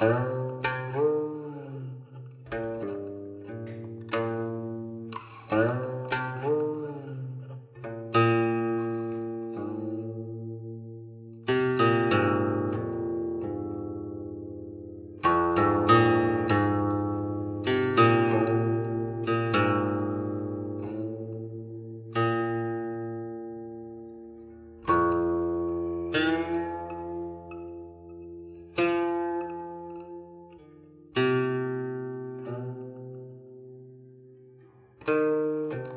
Uh... Música